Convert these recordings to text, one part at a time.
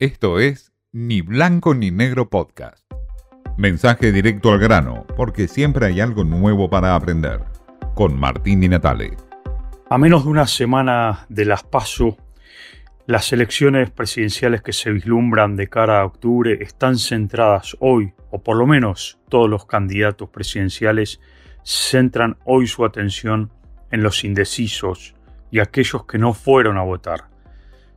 Esto es Ni Blanco ni Negro Podcast. Mensaje directo al grano, porque siempre hay algo nuevo para aprender. Con Martín Di Natale. A menos de una semana de las PASO, las elecciones presidenciales que se vislumbran de cara a octubre están centradas hoy, o por lo menos todos los candidatos presidenciales centran hoy su atención en los indecisos y aquellos que no fueron a votar.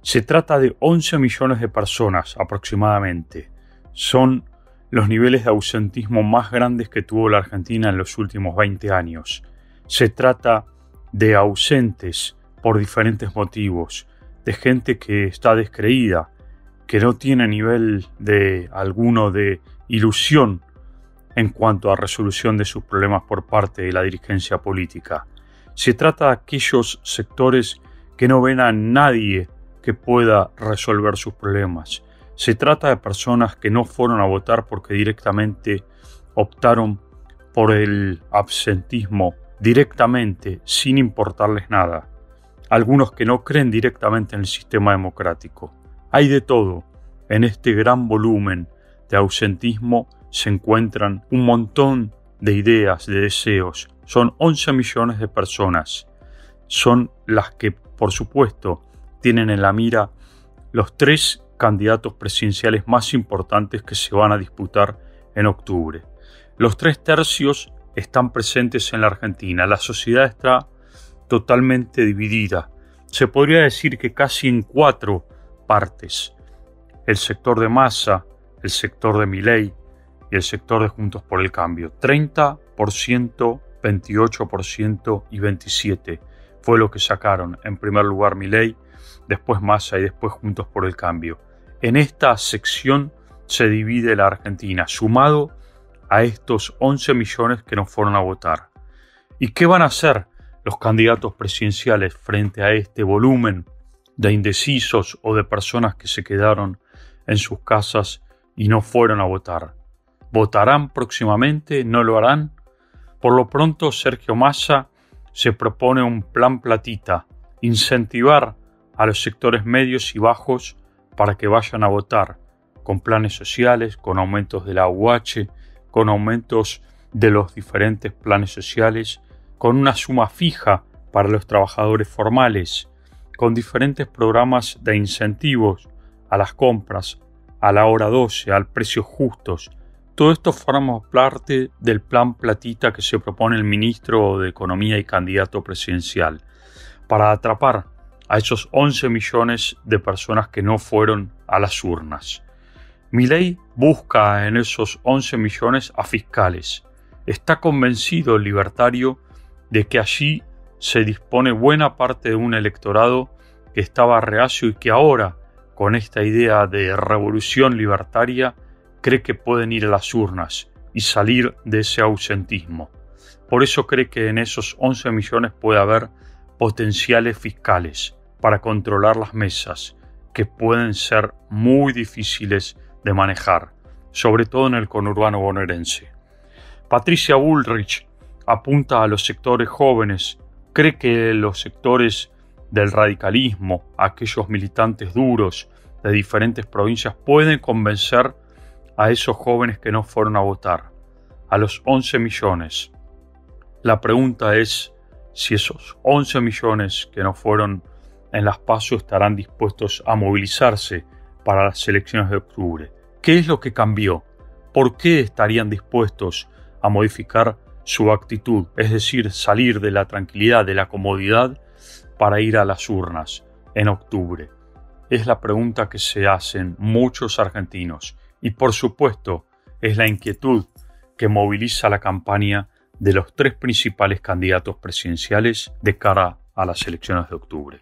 Se trata de 11 millones de personas aproximadamente. Son los niveles de ausentismo más grandes que tuvo la Argentina en los últimos 20 años. Se trata de ausentes por diferentes motivos, de gente que está descreída, que no tiene nivel de alguno de ilusión en cuanto a resolución de sus problemas por parte de la dirigencia política. Se trata de aquellos sectores que no ven a nadie que pueda resolver sus problemas. Se trata de personas que no fueron a votar porque directamente optaron por el absentismo directamente, sin importarles nada. Algunos que no creen directamente en el sistema democrático. Hay de todo. En este gran volumen de ausentismo se encuentran un montón de ideas, de deseos, son 11 millones de personas. Son las que, por supuesto, tienen en la mira los tres candidatos presidenciales más importantes que se van a disputar en octubre. Los tres tercios están presentes en la Argentina. La sociedad está totalmente dividida. Se podría decir que casi en cuatro partes. El sector de masa, el sector de Miley y el sector de Juntos por el Cambio. 30% 28% y 27%. Fue lo que sacaron en primer lugar Milei, después Massa y después Juntos por el Cambio. En esta sección se divide la Argentina, sumado a estos 11 millones que no fueron a votar. ¿Y qué van a hacer los candidatos presidenciales frente a este volumen de indecisos o de personas que se quedaron en sus casas y no fueron a votar? ¿Votarán próximamente? ¿No lo harán? Por lo pronto, Sergio Massa se propone un plan platita, incentivar a los sectores medios y bajos para que vayan a votar, con planes sociales, con aumentos de la UH, con aumentos de los diferentes planes sociales, con una suma fija para los trabajadores formales, con diferentes programas de incentivos a las compras, a la hora 12, al precios justos, todo esto forma parte del plan platita que se propone el ministro de Economía y candidato presidencial para atrapar a esos 11 millones de personas que no fueron a las urnas. ley busca en esos 11 millones a fiscales. Está convencido el libertario de que allí se dispone buena parte de un electorado que estaba reacio y que ahora, con esta idea de revolución libertaria, cree que pueden ir a las urnas y salir de ese ausentismo. Por eso cree que en esos 11 millones puede haber potenciales fiscales para controlar las mesas, que pueden ser muy difíciles de manejar, sobre todo en el conurbano bonaerense. Patricia Bullrich apunta a los sectores jóvenes, cree que los sectores del radicalismo, aquellos militantes duros de diferentes provincias, pueden convencer a esos jóvenes que no fueron a votar, a los 11 millones. La pregunta es si esos 11 millones que no fueron en las pasos estarán dispuestos a movilizarse para las elecciones de octubre. ¿Qué es lo que cambió? ¿Por qué estarían dispuestos a modificar su actitud, es decir, salir de la tranquilidad, de la comodidad, para ir a las urnas en octubre? Es la pregunta que se hacen muchos argentinos y por supuesto es la inquietud que moviliza la campaña de los tres principales candidatos presidenciales de cara a las elecciones de octubre.